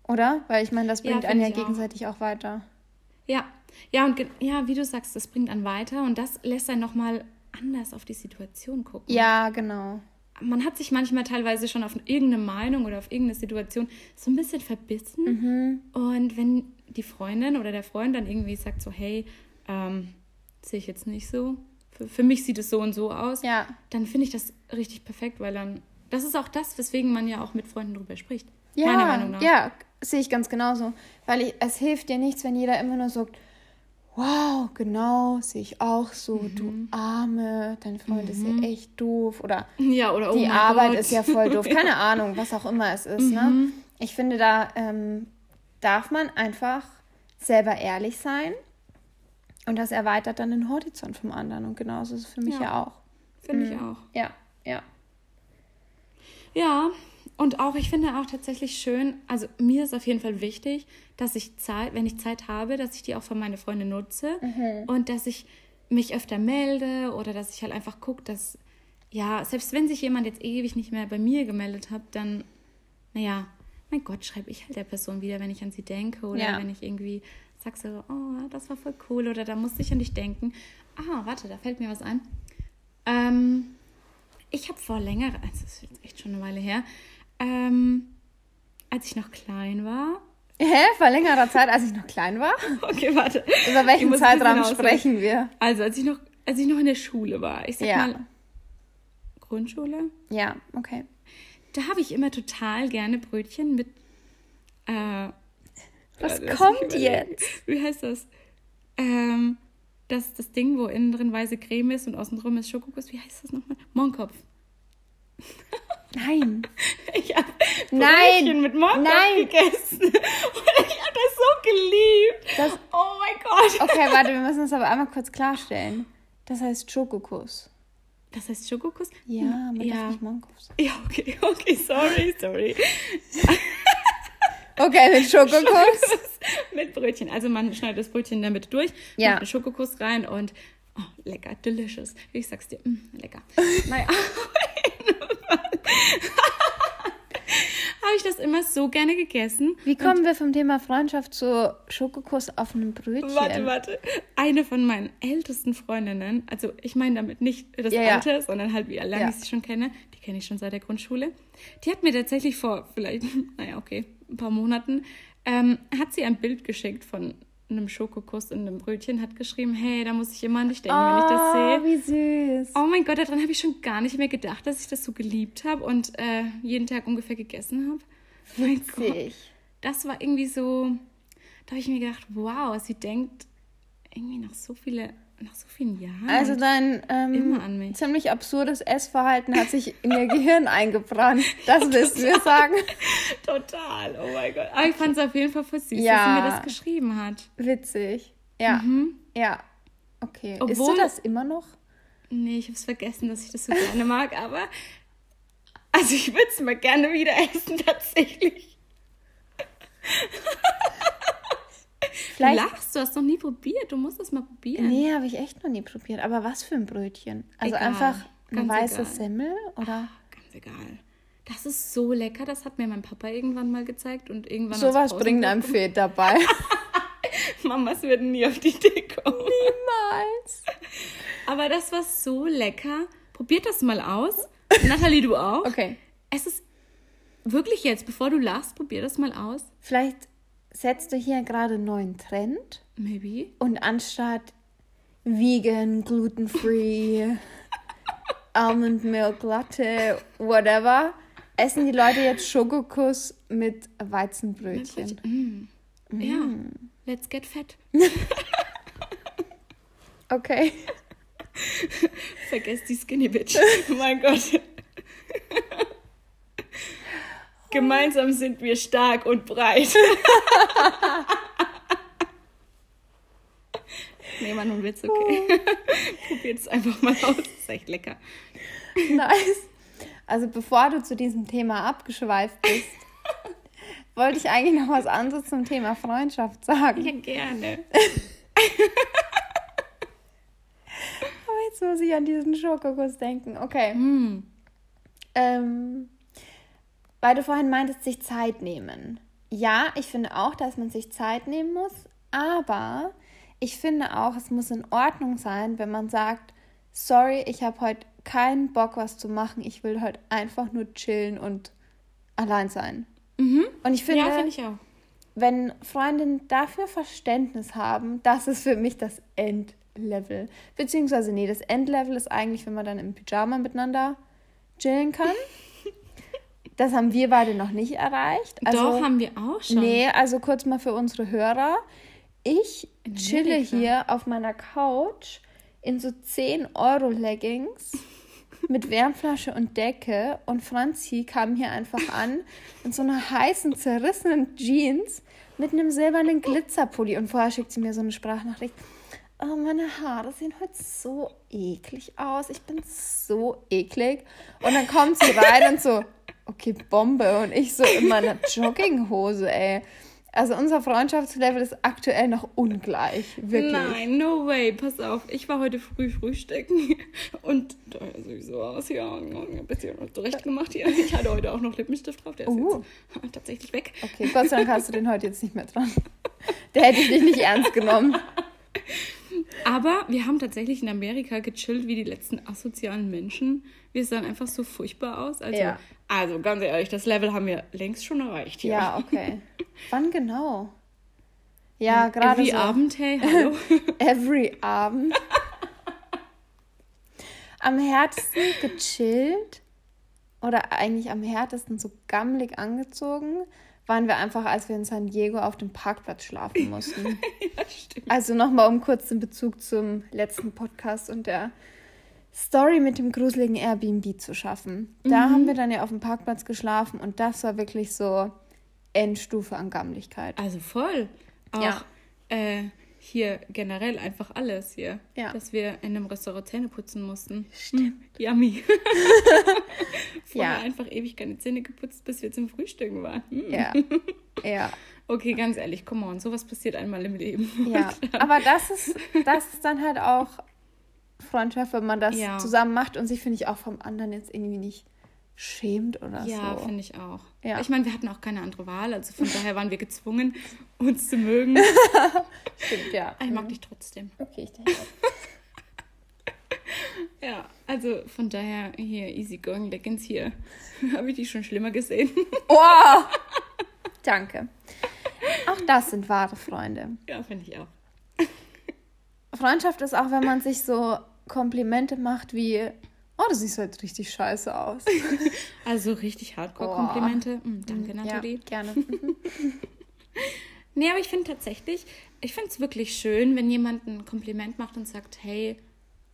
Speaker 2: Oder? Weil ich meine, das
Speaker 1: Ja,
Speaker 2: bringt einen
Speaker 1: finde
Speaker 2: ja
Speaker 1: ich auch.
Speaker 2: gegenseitig auch weiter.
Speaker 1: Ja, ja, und ja, wie du sagst, das bringt einen weiter und das lässt einen nochmal anders auf die Situation gucken.
Speaker 2: Ja, genau.
Speaker 1: Man hat sich manchmal teilweise schon auf irgendeine Meinung oder auf irgendeine Situation so ein bisschen verbissen. Und wenn die Freundin oder der Freund dann irgendwie sagt so, hey, ähm, sehe ich jetzt nicht so, für, für mich sieht es so und so aus,
Speaker 2: Ja.
Speaker 1: dann finde ich das richtig perfekt, weil dann, das ist auch das, weswegen man ja auch mit Freunden drüber spricht.
Speaker 2: Ja,
Speaker 1: meiner Meinung nach.
Speaker 2: ja, sehe ich ganz genauso. Weil ich, es hilft dir nichts, wenn jeder immer nur sagt, wow, genau, sehe ich auch so,
Speaker 1: Mhm.
Speaker 2: du Arme, dein Freund ist ja echt doof oder
Speaker 1: Ja, oder oh
Speaker 2: die Arbeit
Speaker 1: Gott.
Speaker 2: ist ja voll doof. Keine Ahnung, was auch immer es ist.
Speaker 1: Mhm.
Speaker 2: Ne? Ich finde, da ähm, darf man einfach selber ehrlich sein und das erweitert dann den Horizont vom anderen. Und genauso ist es für mich
Speaker 1: Ja.
Speaker 2: ja, auch.
Speaker 1: Finde ich auch.
Speaker 2: Ja, ja.
Speaker 1: Ja, und auch, ich finde auch tatsächlich schön, also mir ist auf jeden Fall wichtig, dass ich Zeit, wenn ich Zeit habe, dass ich die auch für meine Freunde nutze und dass ich mich öfter melde oder dass ich halt einfach gucke, dass, ja, selbst wenn sich jemand jetzt ewig nicht mehr bei mir gemeldet hat, dann, naja, mein Gott, schreibe ich halt der Person wieder, wenn ich an sie denke oder
Speaker 2: Ja.
Speaker 1: wenn ich irgendwie sag so, oh, das war voll cool oder da musste ich an dich denken. Ah, warte, da fällt mir was ein. Ähm, ich habe vor länger, also das ist jetzt echt schon eine Weile her, ähm, als ich noch klein war.
Speaker 2: Hä? Vor längerer Zeit, als ich noch klein war?
Speaker 1: Okay, warte.
Speaker 2: Über welchen Zeitraum sprechen wir?
Speaker 1: Also, als ich noch, als ich noch in der Schule war, ich sag
Speaker 2: Ja.
Speaker 1: mal Grundschule,
Speaker 2: Ja, okay.
Speaker 1: da habe ich immer total gerne Brötchen mit. Äh,
Speaker 2: Was
Speaker 1: mich
Speaker 2: kommt jetzt?
Speaker 1: Wie heißt das? Ähm, das, das Ding, wo innen drin weiße Creme ist und außen drum ist Schokokuss. Wie heißt das nochmal? Mohnkopf.
Speaker 2: Nein.
Speaker 1: Ich habe
Speaker 2: Nein.
Speaker 1: Brötchen mit Mohnkopf
Speaker 2: Nein.
Speaker 1: gegessen. Und ich habe das so geliebt.
Speaker 2: Das-
Speaker 1: oh mein Gott.
Speaker 2: Okay, warte, wir müssen es aber einmal kurz klarstellen. Das heißt Schokokuss.
Speaker 1: Das heißt Schokokuss?
Speaker 2: Ja, mit
Speaker 1: ja.
Speaker 2: ja. Monkuss.
Speaker 1: Ja, okay, okay, sorry, sorry.
Speaker 2: Okay, mit Schokokuss.
Speaker 1: mit Brötchen. Also man schneidet das Brötchen in der Mitte durch,
Speaker 2: Ja.
Speaker 1: macht einen Schokokuss rein und oh, lecker, delicious. Ich sag's dir, mm, lecker. naja, habe ich das immer so gerne gegessen.
Speaker 2: Wie kommen wir vom Thema Freundschaft zu Schokokuss auf einem Brötchen?
Speaker 1: Warte, warte. Eine von meinen ältesten Freundinnen, also ich meine damit nicht das
Speaker 2: Ja, ja.
Speaker 1: Alter, sondern halt wie lange
Speaker 2: Ja.
Speaker 1: ich sie schon kenne, die kenne ich schon seit der Grundschule. Die hat mir tatsächlich vor vielleicht, naja, okay, ein paar Monaten, ähm, hat sie ein Bild geschickt von einem Schokokuss und einem Brötchen, hat geschrieben, hey, da muss ich immer an dich denken, wenn ich das sehe.
Speaker 2: Oh, wie süß.
Speaker 1: Oh mein Gott, daran habe ich schon gar nicht mehr gedacht, dass ich das so geliebt habe und äh, jeden Tag ungefähr gegessen habe. Mein Gott das war irgendwie so, da habe ich mir gedacht, wow, sie denkt irgendwie nach so viele, nach so vielen Jahren.
Speaker 2: Also dein
Speaker 1: Immer an
Speaker 2: ähm,
Speaker 1: mich.
Speaker 2: ziemlich absurdes Essverhalten hat sich in ihr Gehirn eingebrannt. Das willst du mir sagen.
Speaker 1: total, oh mein Gott. Aber ich fand es auf jeden Fall voll süß, dass
Speaker 2: Ja.
Speaker 1: sie mir das geschrieben hat.
Speaker 2: Witzig. Ja. Ja. Okay. Isst
Speaker 1: Obwohl-
Speaker 2: du das immer noch?
Speaker 1: Nee, ich habe es vergessen, dass ich das so gerne mag, aber also ich würde es mal gerne wieder essen, tatsächlich.
Speaker 2: Vielleicht.
Speaker 1: Du lachst, du hast noch nie probiert, du musst es mal probieren.
Speaker 2: Nee, habe ich echt noch nie probiert. Aber was für ein Brötchen? Also
Speaker 1: Egal.
Speaker 2: einfach eine
Speaker 1: Ganz
Speaker 2: weiße
Speaker 1: egal.
Speaker 2: Semmel oder
Speaker 1: Ganz egal. Das ist so lecker, das hat mir mein Papa irgendwann mal gezeigt und irgendwann
Speaker 2: sowas bringt einem Fett dabei.
Speaker 1: Mamas würden nie auf die Idee kommen.
Speaker 2: Niemals.
Speaker 1: Aber das war so lecker. Probiert das mal aus. Nathalie, du auch.
Speaker 2: Okay.
Speaker 1: Es ist wirklich jetzt, bevor du lachst, probier das mal aus.
Speaker 2: Vielleicht setzt du hier gerade einen neuen Trend
Speaker 1: Maybe.
Speaker 2: und anstatt vegan, gluten-free, Almond Milk Latte, whatever, essen die Leute jetzt Schokokuss mit Weizenbrötchen.
Speaker 1: Ja, let's get fat.
Speaker 2: Okay.
Speaker 1: Vergesst die Skinny Bitch. mein Gott. Gemeinsam sind wir stark und breit. nee, Mann, nun Witz, okay. Probiert es einfach mal aus. ist echt lecker.
Speaker 2: Nice. Also bevor du zu diesem Thema abgeschweift bist, wollte ich eigentlich noch was anderes zum Thema Freundschaft sagen.
Speaker 1: Ja, gerne.
Speaker 2: Aber jetzt muss ich an diesen Schokokuss denken. Okay.
Speaker 1: Hm.
Speaker 2: Ähm, weil du vorhin meintest, sich Zeit nehmen. Ja, ich finde auch, dass man sich Zeit nehmen muss, aber ich finde auch, es muss in Ordnung sein, wenn man sagt, sorry, ich habe heute keinen Bock, was zu machen. Ich will heute einfach nur chillen und allein sein. Und ich finde,
Speaker 1: Ja, finde ich auch.
Speaker 2: wenn Freundinnen dafür Verständnis haben, das ist für mich das Endlevel. Beziehungsweise, nee, das Endlevel ist eigentlich, wenn man dann im Pyjama miteinander chillen kann. Das haben wir beide noch nicht erreicht. Also,
Speaker 1: Doch, haben wir auch schon.
Speaker 2: Nee, also kurz mal für unsere Hörer. Ich chille hier auf meiner Couch in so 10 Euro Leggings mit Wärmflasche und Decke und Franzi kam hier einfach an in so einer heißen, zerrissenen Jeans mit einem silbernen Glitzerpulli und vorher schickt sie mir so eine Sprachnachricht. Oh, meine Haare sehen heute so eklig aus. Ich bin so eklig. Und dann kommt sie rein und so, okay, Bombe. Und ich so in meiner Jogginghose, ey. Also unser Freundschaftslevel ist aktuell noch ungleich. Wirklich.
Speaker 1: Nein, no way. Pass auf. Ich war heute früh frühstücken und da sehe ich so aus. Ja, ein bisschen zurecht gemacht hier. Ich hatte heute auch noch Lippenstift drauf. Der ist
Speaker 2: Uh.
Speaker 1: jetzt tatsächlich weg.
Speaker 2: Okay, Gott sei Dank hast du den heute jetzt nicht mehr dran. Der hätte ich dich nicht ernst genommen.
Speaker 1: Aber wir haben tatsächlich in Amerika gechillt wie die letzten asozialen Menschen. Wir sahen einfach so furchtbar aus. Also,
Speaker 2: Ja.
Speaker 1: also ganz ehrlich, das Level haben wir längst schon erreicht hier.
Speaker 2: Ja, okay. Wann genau? Ja, gerade
Speaker 1: Every
Speaker 2: so.
Speaker 1: Abend, hey, hallo.
Speaker 2: Every Abend. Am härtesten gechillt oder eigentlich am härtesten so gammelig angezogen waren wir einfach, als wir in San Diego auf dem Parkplatz schlafen mussten.
Speaker 1: ja, stimmt.
Speaker 2: Also nochmal, um kurz den Bezug zum letzten Podcast und der Story mit dem gruseligen Airbnb zu schaffen. Da haben wir dann ja auf dem Parkplatz geschlafen und das war wirklich so Endstufe an Gammeligkeit.
Speaker 1: Also voll. Auch
Speaker 2: Ja.
Speaker 1: äh, hier generell einfach alles hier.
Speaker 2: Ja.
Speaker 1: Dass wir in einem Restaurant Zähne putzen mussten. Stimmt. Yummy. Vorher
Speaker 2: Ja.
Speaker 1: einfach ewig keine Zähne geputzt, bis wir zum Frühstücken waren. Hm.
Speaker 2: Ja, ja,
Speaker 1: Okay, ganz ehrlich, come on, sowas passiert einmal im Leben.
Speaker 2: ja. Aber das ist, das ist dann halt auch Freundschaft, wenn man das
Speaker 1: Ja.
Speaker 2: zusammen macht und sich, finde ich, auch vom anderen jetzt irgendwie nicht schämt oder
Speaker 1: Ja,
Speaker 2: so.
Speaker 1: finde ich auch.
Speaker 2: Ja.
Speaker 1: Ich meine, wir hatten auch keine andere Wahl, also von daher waren wir gezwungen, uns zu mögen.
Speaker 2: Stimmt, ja.
Speaker 1: Ich mag dich trotzdem.
Speaker 2: Okay, ich denke.
Speaker 1: Ja, also von daher hier easy going Leggings hier. Habe ich die schon schlimmer gesehen.
Speaker 2: Oh! Danke. Auch das sind wahre Freunde.
Speaker 1: ja, finde ich auch.
Speaker 2: Freundschaft ist auch, wenn man sich so Komplimente macht wie, oh, du siehst heute richtig scheiße aus.
Speaker 1: Also richtig Hardcore-Komplimente. Mm, danke,
Speaker 2: Ja,
Speaker 1: Nathalie.
Speaker 2: gerne. Mhm.
Speaker 1: Nee, aber ich finde tatsächlich, ich finde es wirklich schön, wenn jemand ein Kompliment macht und sagt, hey,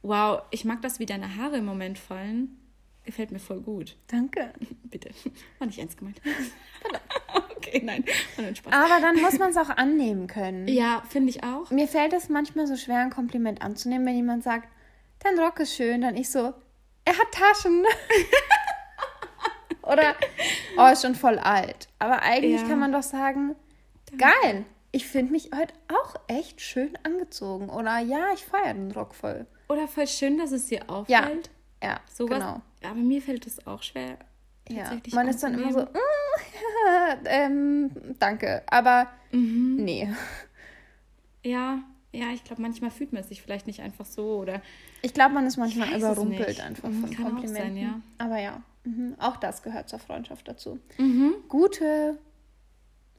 Speaker 1: wow, ich mag das, wie deine Haare im Moment fallen. Gefällt mir voll gut.
Speaker 2: Danke.
Speaker 1: Bitte. War nicht ernst gemeint. okay, nein.
Speaker 2: Aber dann muss man es auch annehmen können.
Speaker 1: Ja, finde ich auch.
Speaker 2: Mir fällt es manchmal so schwer, ein Kompliment anzunehmen, wenn jemand sagt, dein Rock ist schön, dann ich so, er hat Taschen. Oder, oh, ist schon voll alt. Aber eigentlich
Speaker 1: Ja.
Speaker 2: kann man doch sagen, geil, ich finde mich heute auch echt schön angezogen. Oder ja, ich feiere den Rock voll.
Speaker 1: Oder voll schön, dass es dir
Speaker 2: Ja,
Speaker 1: auffällt.
Speaker 2: ja,
Speaker 1: Sowas.
Speaker 2: genau.
Speaker 1: Aber mir fällt es auch schwer.
Speaker 2: Ja. Man ist dann immer so, mm, ähm, danke, aber nee.
Speaker 1: Ja, ja, ich glaube, manchmal fühlt man sich vielleicht nicht einfach so oder
Speaker 2: Ich glaube, man ist manchmal überrumpelt einfach
Speaker 1: Mhm,
Speaker 2: von
Speaker 1: kann auch
Speaker 2: Komplimenten.
Speaker 1: sein, ja.
Speaker 2: Aber ja, mhm. auch das gehört zur Freundschaft dazu.
Speaker 1: Mhm.
Speaker 2: Gute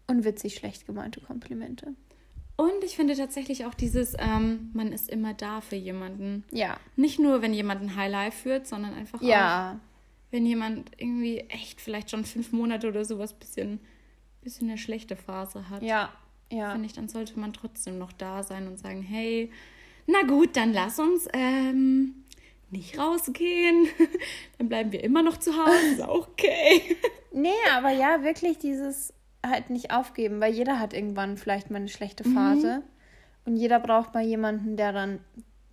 Speaker 2: und witzig schlecht gemeinte Komplimente.
Speaker 1: Und ich finde tatsächlich auch dieses, ähm, man ist immer da für jemanden.
Speaker 2: Ja.
Speaker 1: Nicht nur, wenn jemand ein Highlife führt, sondern einfach auch,
Speaker 2: Ja.
Speaker 1: wenn jemand irgendwie echt vielleicht schon fünf Monate oder sowas bisschen, bisschen eine schlechte Phase hat.
Speaker 2: Ja. Ja.
Speaker 1: Finde ich, dann sollte man trotzdem noch da sein und sagen, hey, na gut, dann lass uns ähm, nicht rausgehen. dann bleiben wir immer noch zu Hause, ist auch okay.
Speaker 2: Nee, aber ja, wirklich dieses halt nicht aufgeben, weil jeder hat irgendwann vielleicht mal eine schlechte Phase. Und jeder braucht mal jemanden, der dann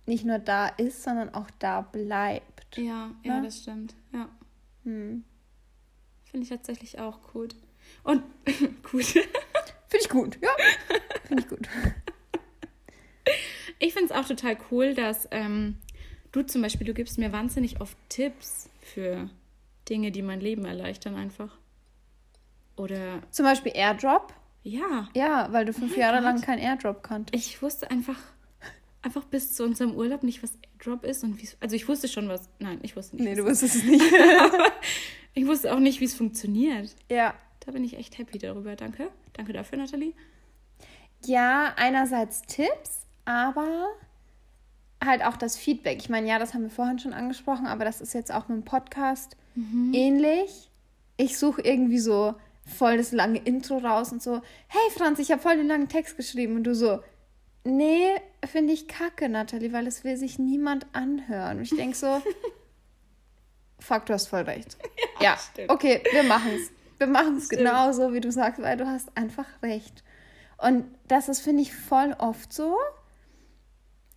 Speaker 2: nicht nur da ist, sondern auch da bleibt.
Speaker 1: Ja, ja,
Speaker 2: Ne?
Speaker 1: das stimmt. Ja.
Speaker 2: Hm.
Speaker 1: Finde ich tatsächlich auch gut. Und gut.
Speaker 2: Finde ich gut, ja. Finde ich gut.
Speaker 1: Ich finde es auch total cool, dass ähm, du zum Beispiel, du gibst mir wahnsinnig oft Tipps für Dinge, die mein Leben erleichtern einfach. Oder
Speaker 2: Zum Beispiel Airdrop.
Speaker 1: ja,
Speaker 2: Ja, weil du fünf
Speaker 1: mein
Speaker 2: Jahre
Speaker 1: Gott.
Speaker 2: lang kein Airdrop kanntest.
Speaker 1: ich wusste einfach, einfach bis zu unserem Urlaub nicht, was Airdrop ist und wie Also ich wusste schon was. Nein, ich wusste nicht.
Speaker 2: Nee, du wusstest es nicht.
Speaker 1: Ich wusste auch nicht, wie es funktioniert.
Speaker 2: ja.
Speaker 1: Da bin ich echt happy darüber. Danke. Danke dafür, Nathalie.
Speaker 2: Ja, einerseits Tipps, aber halt auch das Feedback. Ich meine, ja, das haben wir vorhin schon angesprochen, aber das ist jetzt auch mit dem Podcast ähnlich. Ich suche irgendwie so voll das lange Intro raus und so, hey Franz, ich habe voll den langen Text geschrieben und du so, nee, finde ich kacke, Nathalie, weil es will sich niemand anhören. Und ich denke so, fuck, du hast voll recht. Ja,
Speaker 1: stimmt.
Speaker 2: okay, wir machen es. Wir machen es genauso, wie du sagst, weil du hast einfach recht. Und das ist, finde ich, voll oft so.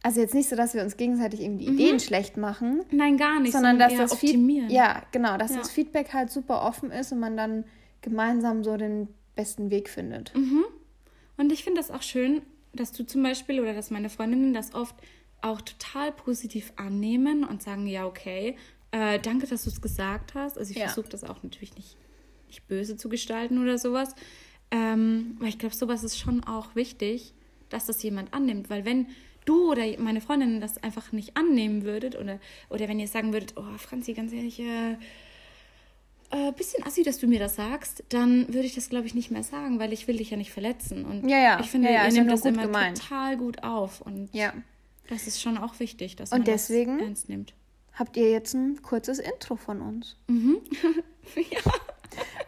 Speaker 2: Also jetzt nicht so, dass wir uns gegenseitig irgendwie Ideen schlecht machen,
Speaker 1: Nein, gar nicht.
Speaker 2: sondern dass
Speaker 1: eher
Speaker 2: das Feed ja genau, dass
Speaker 1: Ja.
Speaker 2: das Feedback halt super offen ist und man dann gemeinsam so den besten Weg findet.
Speaker 1: Mhm. Und ich finde das auch schön, dass du zum Beispiel oder dass meine Freundinnen das oft auch total positiv annehmen und sagen, ja, okay, äh, danke, dass du es gesagt hast. Also ich
Speaker 2: Ja.
Speaker 1: versuche das auch natürlich nicht, nicht böse zu gestalten oder sowas. Ähm, weil ich glaube, sowas ist schon auch wichtig, dass das jemand annimmt. Weil wenn du oder meine Freundinnen das einfach nicht annehmen würdet oder, oder wenn ihr sagen würdet, oh, Franzi, ganz ehrlich, äh, äh, bisschen assi, dass du mir das sagst, dann würde ich das, glaube ich, nicht mehr sagen, weil ich will dich ja nicht verletzen. Und
Speaker 2: Ja, ja.
Speaker 1: ich finde,
Speaker 2: Ja, ja,
Speaker 1: ihr nehmt das immer
Speaker 2: gemeint.
Speaker 1: total gut auf. Und
Speaker 2: Ja.
Speaker 1: das ist schon auch wichtig, dass
Speaker 2: Und
Speaker 1: man
Speaker 2: deswegen?
Speaker 1: das ernst nimmt.
Speaker 2: Habt ihr jetzt ein kurzes Intro von uns?
Speaker 1: ja.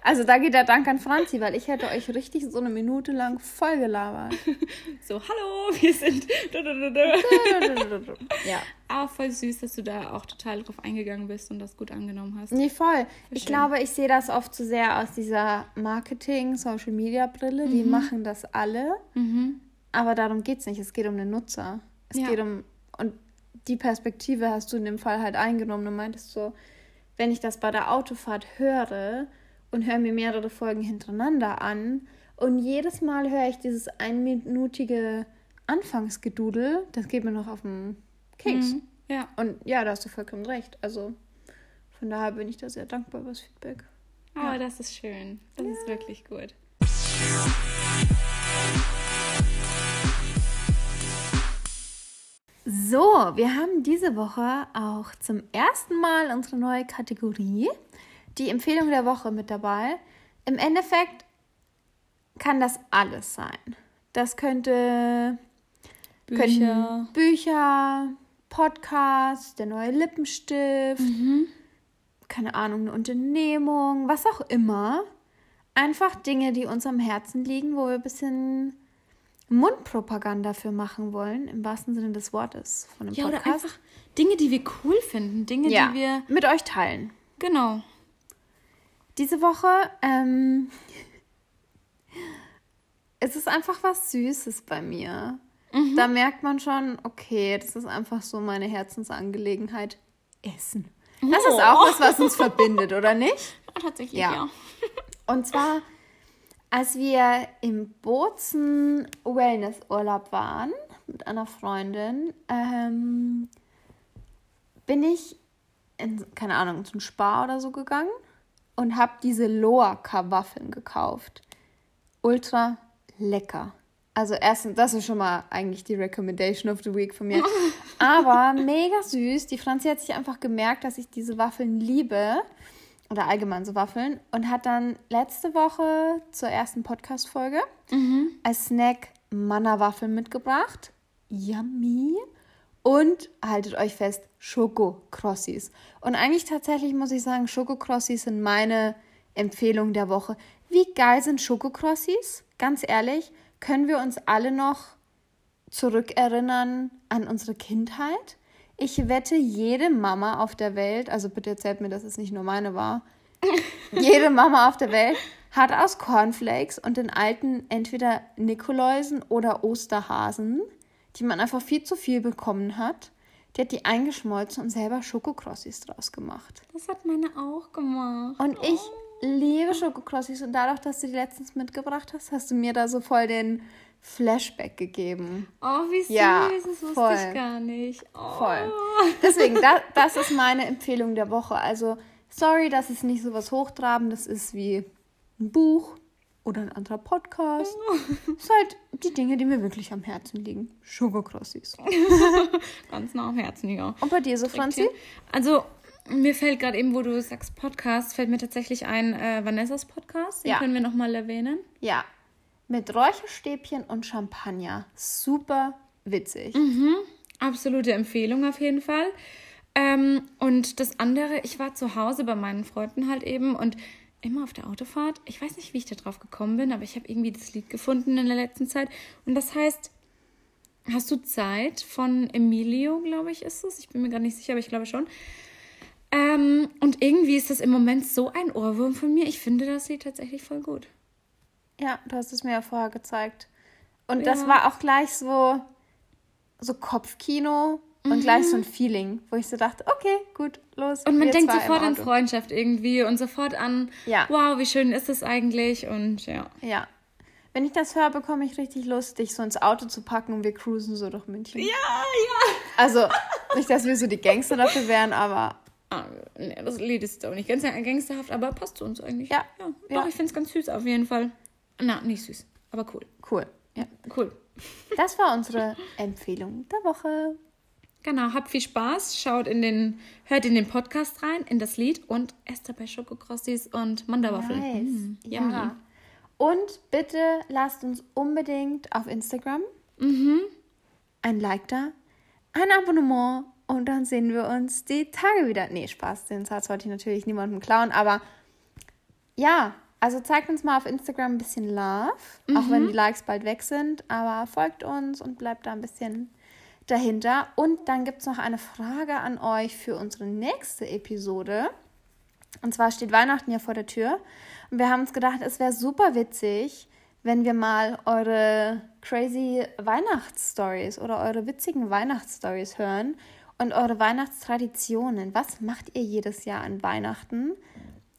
Speaker 2: Also da geht der Dank an Franzi, weil ich hätte euch richtig so eine Minute lang voll gelabert.
Speaker 1: So, hallo, wir sind.
Speaker 2: ja.
Speaker 1: Ah, voll süß, dass du da auch total drauf eingegangen bist und das gut angenommen hast.
Speaker 2: Nee, voll. Ich
Speaker 1: schön.
Speaker 2: glaube, ich sehe das oft zu sehr aus dieser Marketing-Social-Media-Brille. Die machen das alle. Aber darum geht es nicht. Es geht um den Nutzer. Es
Speaker 1: Ja.
Speaker 2: geht um. Und die Perspektive hast du in dem Fall halt eingenommen. Du meintest so, wenn ich das bei der Autofahrt höre und höre mir mehrere Folgen hintereinander an und jedes Mal höre ich dieses einminütige Anfangsgedudel, das geht mir noch auf den Keks.
Speaker 1: Mhm. Ja.
Speaker 2: Und ja, da hast du vollkommen recht. Also von daher bin ich da sehr dankbar über das Feedback.
Speaker 1: Oh, das ist schön. Das ist wirklich gut.
Speaker 2: So, wir haben diese Woche auch zum ersten Mal unsere neue Kategorie, die Empfehlung der Woche mit dabei. Im Endeffekt kann das alles sein. Das könnte
Speaker 1: Bücher.
Speaker 2: Bücher, Podcasts, der neue Lippenstift, keine Ahnung, eine Unternehmung, was auch immer. Einfach Dinge, die uns am Herzen liegen, wo wir ein bisschen Mundpropaganda für machen wollen, im wahrsten Sinne des Wortes von einem
Speaker 1: Ja, oder
Speaker 2: Podcast.
Speaker 1: einfach Dinge, die wir cool finden. Dinge,
Speaker 2: ja,
Speaker 1: die wir.
Speaker 2: mit euch teilen.
Speaker 1: Genau.
Speaker 2: Diese Woche, ähm, es ist einfach was Süßes bei mir. Da merkt man schon, okay, das ist einfach so meine Herzensangelegenheit. Essen. Das ist auch was, was uns verbindet, oder nicht?
Speaker 1: Tatsächlich,
Speaker 2: Ja.
Speaker 1: ja.
Speaker 2: Und zwar, als wir im Bozen Wellnessurlaub waren mit einer Freundin, ähm, bin ich in, keine Ahnung, zum Spar oder so gegangen und habe diese Loaka-Waffeln gekauft. Ultra lecker. Also erstens, das ist schon mal eigentlich die Recommendation of the Week von mir. Aber mega süß. Die Franzi hat sich einfach gemerkt, dass ich diese Waffeln liebe. Oder allgemein so Waffeln. Und hat dann letzte Woche zur ersten Podcast-Folge als Snack Manna-Waffeln mitgebracht. Yummy. Und haltet euch fest, Schoko-Crossis. Und eigentlich tatsächlich muss ich sagen, Schoko-Crossis sind meine Empfehlung der Woche. Wie geil sind Schoko-Crossis? Ganz ehrlich, können wir uns alle noch zurückerinnern an unsere Kindheit. Ich wette, jede Mama auf der Welt, also bitte erzählt mir, dass es nicht nur meine war, jede Mama auf der Welt hat aus Cornflakes und den alten entweder Nikoläusen oder Osterhasen, die man einfach viel zu viel bekommen hat, die hat die eingeschmolzen und selber Schokokrossis draus gemacht.
Speaker 1: Das hat meine auch gemacht.
Speaker 2: Und ich liebe Schokokrossis und dadurch, dass du die letztens mitgebracht hast, hast du mir da so voll den Flashback gegeben.
Speaker 1: Oh, wie süß,
Speaker 2: Ja,
Speaker 1: das wusste
Speaker 2: voll.
Speaker 1: ich gar nicht. Oh.
Speaker 2: Voll. Deswegen, da, das ist meine Empfehlung der Woche. Also, sorry, dass es nicht so was Hochtrabendes ist wie ein Buch oder ein anderer Podcast. Es ist halt die Dinge, die mir wirklich am Herzen liegen. Schokokrossis.
Speaker 1: Ganz nah am Herzen, ja.
Speaker 2: Und bei dir so, Franzi?
Speaker 1: Also, mir fällt gerade eben, wo du sagst Podcast, fällt mir tatsächlich ein äh, Vanessas Podcast. Den
Speaker 2: Ja.
Speaker 1: können wir nochmal erwähnen.
Speaker 2: Ja. Mit Räucherstäbchen und Champagner. Super witzig.
Speaker 1: Absolute Empfehlung auf jeden Fall. Ähm, und das andere, ich war zu Hause bei meinen Freunden halt eben und immer auf der Autofahrt. Ich weiß nicht, wie ich da drauf gekommen bin, aber ich habe irgendwie das Lied gefunden in der letzten Zeit. Und das heißt, Hast du Zeit von Emilio, glaube ich, ist es. Ich bin mir gerade nicht sicher, aber ich glaube schon. Ähm, und irgendwie ist das im Moment so ein Ohrwurm von mir. Ich finde das Lied tatsächlich voll gut.
Speaker 2: Ja, du hast es mir ja vorher gezeigt. Und das
Speaker 1: Ja.
Speaker 2: war auch gleich so, so Kopfkino und gleich so ein Feeling, wo ich so dachte, okay, gut, los.
Speaker 1: Und man denkt sofort an. Freundschaft irgendwie und sofort an,
Speaker 2: Ja.
Speaker 1: wow, wie schön ist es eigentlich und ja.
Speaker 2: Ja. Wenn ich das höre, bekomme ich richtig Lust, dich so ins Auto zu packen und wir cruisen so durch München.
Speaker 1: Ja, ja.
Speaker 2: Also, nicht, dass wir so die Gangster dafür wären, aber
Speaker 1: Ah, nee, das Lied ist auch nicht ganz gangsterhaft, aber passt zu uns eigentlich.
Speaker 2: Ja,
Speaker 1: ja.
Speaker 2: ja.
Speaker 1: Doch, ich finde es ganz süß auf jeden Fall. Na, nicht süß, aber cool.
Speaker 2: cool. Ja.
Speaker 1: Cool.
Speaker 2: Das war unsere Empfehlung der Woche.
Speaker 1: Genau, habt viel Spaß, schaut in den, hört in den Podcast rein, in das Lied und esst dabei Schokokrossis und Mandawaffeln.
Speaker 2: Nice.
Speaker 1: Mm,
Speaker 2: ja. Und bitte lasst uns unbedingt auf Instagram ein Like da, ein Abonnement und dann sehen wir uns die Tage wieder. Nee, Spaß, den Satz wollte ich natürlich niemandem klauen, aber ja, also zeigt uns mal auf Instagram ein bisschen Love, auch wenn die Likes bald weg sind, aber folgt uns und bleibt da ein bisschen dahinter. Und dann gibt es noch eine Frage an euch für unsere nächste Episode. Und zwar steht Weihnachten ja vor der Tür. Und wir haben uns gedacht, es wäre super witzig, wenn wir mal eure crazy Weihnachtsstories oder eure witzigen Weihnachtsstories hören und eure Weihnachtstraditionen. Was macht ihr jedes Jahr an Weihnachten?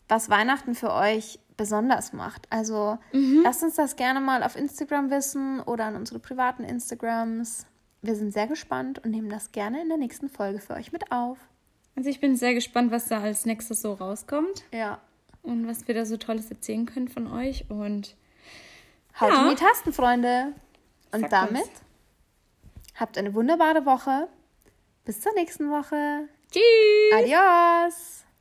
Speaker 2: Was Weihnachten für euch besonders macht. Also lasst uns das gerne mal auf Instagram wissen oder an unsere privaten Instagrams. Wir sind sehr gespannt und nehmen das gerne in der nächsten Folge für euch mit auf.
Speaker 1: Also ich bin sehr gespannt, was da als nächstes so rauskommt
Speaker 2: Ja.
Speaker 1: und was wir da so Tolles erzählen können von euch. Und
Speaker 2: Haut
Speaker 1: Ja.
Speaker 2: in die Tasten, Freunde. Und
Speaker 1: Sagt
Speaker 2: damit
Speaker 1: uns.
Speaker 2: habt eine wunderbare Woche. Bis zur nächsten Woche.
Speaker 1: tschüss!
Speaker 2: Adios.